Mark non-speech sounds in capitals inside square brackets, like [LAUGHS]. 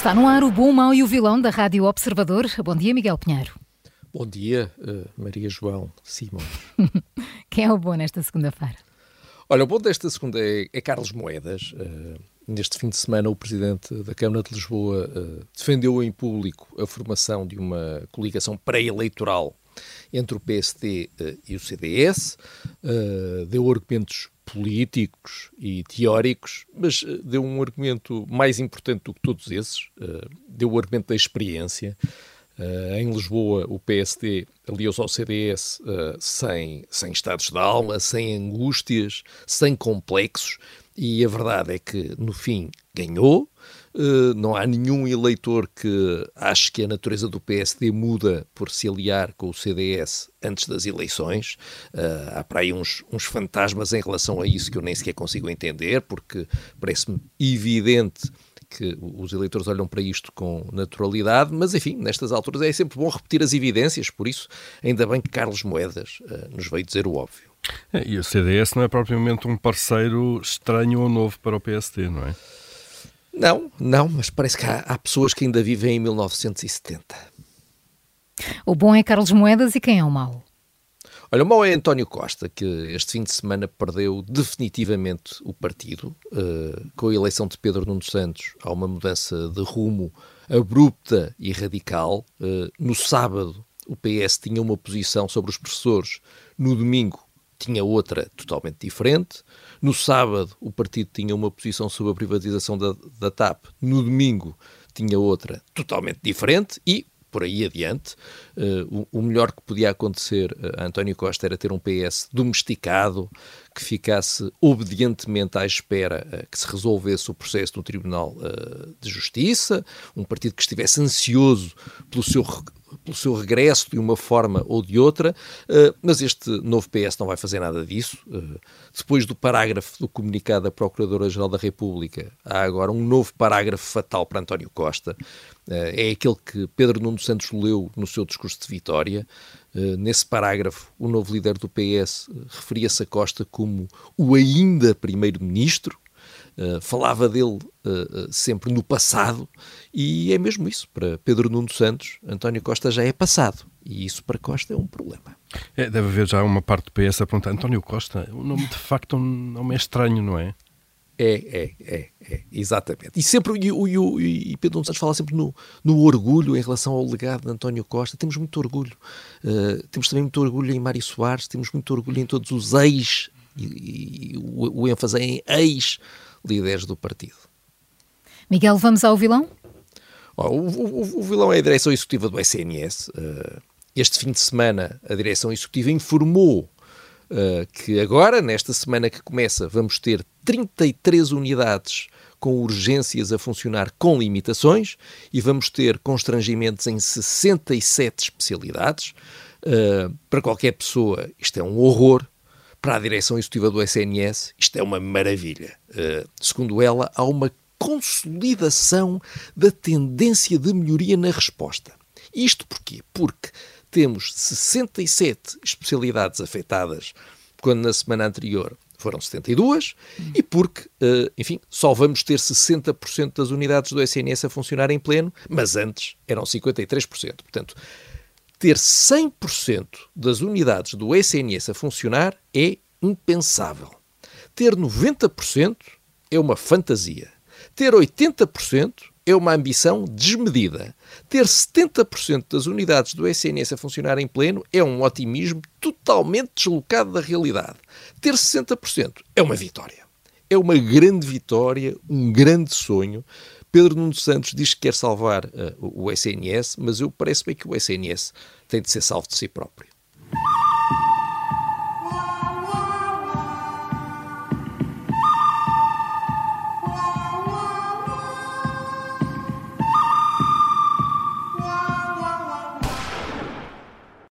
Está no ar o bom, mau e o vilão da Rádio Observador. Bom dia, Miguel Pinheiro. Bom dia, uh, Maria João Simão. [LAUGHS] Quem é o bom nesta segunda-feira? Olha, o bom desta segunda é, é Carlos Moedas. Uh, neste fim de semana, o Presidente da Câmara de Lisboa uh, defendeu em público a formação de uma coligação pré-eleitoral entre o PSD e o CDS, deu argumentos políticos e teóricos, mas uh, deu um argumento mais importante do que todos esses, uh, deu o argumento da experiência. Uh, em Lisboa, o PSD aliou-se ao CDS sem, sem estados de alma, sem angústias, sem complexos, e a verdade é que, no fim, ganhou. Uh, não há nenhum eleitor que ache que a natureza do PSD muda por se aliar com o CDS antes das eleições. Uh, há para aí uns, uns fantasmas em relação a isso que eu nem sequer consigo entender, porque parece-me evidente que os eleitores olham para isto com naturalidade, mas enfim, nestas alturas é sempre bom repetir as evidências, por isso, ainda bem que Carlos Moedas uh, nos veio dizer o óbvio. É, e o CDS não é propriamente um parceiro estranho ou novo para o PSD, não é? Não, não, mas parece que há, há pessoas que ainda vivem em 1970. O bom é Carlos Moedas e quem é o mau? Olha, o mau é António Costa, que este fim de semana perdeu definitivamente o partido. Uh, com a eleição de Pedro Nuno Santos, há uma mudança de rumo abrupta e radical. Uh, no sábado, o PS tinha uma posição sobre os professores. No domingo, tinha outra totalmente diferente. No sábado, o partido tinha uma posição sobre a privatização da, da TAP. No domingo, tinha outra totalmente diferente. E, por aí adiante, uh, o, o, melhor que podia acontecer a António Costa era ter um PS domesticado, que ficasse obedientemente à espera uh, que se resolvesse o processo no Tribunal uh, de Justiça, um partido que estivesse ansioso pelo seu pelo seu regresso de uma forma ou de outra, uh, mas este novo PS não vai fazer nada disso. Uh, depois do parágrafo do comunicado da Procuradora-Geral da República, há agora um novo parágrafo fatal para António Costa. Uh, é aquele que Pedro Nuno Santos leu no seu discurso de vitória. nesse parágrafo, o novo líder do PS referia-se a Costa como o ainda primeiro-ministro, Uh, falava dele uh, uh, sempre no passado e é mesmo isso. Para Pedro Nuno Santos, António Costa já é passado e isso para Costa é um problema. É, deve haver já uma parte do PS a perguntar: António Costa, o nome de facto não é estranho, não é? É, é, é, é, exatamente. E sempre, e, e, e Pedro Nuno Santos fala sempre no, no, orgulho em relação ao legado de António Costa. Temos muito orgulho. temos também muito orgulho em Mário Soares, temos muito orgulho em todos os ex, e, o, o ênfase em ex líderes do partido. Miguel, vamos ao vilão? Oh, o, o, o, vilão é a direção executiva do SNS. Uh, este fim de semana, a direção executiva informou uh, que agora, nesta semana que começa, vamos ter 33 unidades com urgências a funcionar com limitações e vamos ter constrangimentos em 67 especialidades. Uh, para qualquer pessoa, isto é um horror para a direção executiva do SNS, isto é uma maravilha. Uh, segundo ela, há uma consolidação da tendência de melhoria na resposta. Isto porquê? Porque temos 67 especialidades afetadas, quando na semana anterior foram 72, hum. e porque, uh, enfim, só vamos ter 60% das unidades do SNS a funcionar em pleno, mas antes eram 53%. Portanto, ter 100% das unidades do SNS a funcionar é impensável. Ter 90% é uma fantasia. Ter 80% é uma ambição desmedida. Ter 70% das unidades do SNS a funcionar em pleno é um otimismo totalmente deslocado da realidade. Ter 60% é uma vitória. É uma grande vitória, um grande sonho Pedro Nuno Santos diz que quer salvar uh, o SNS, mas eu parece-me que o SNS tem de ser salvo de si próprio.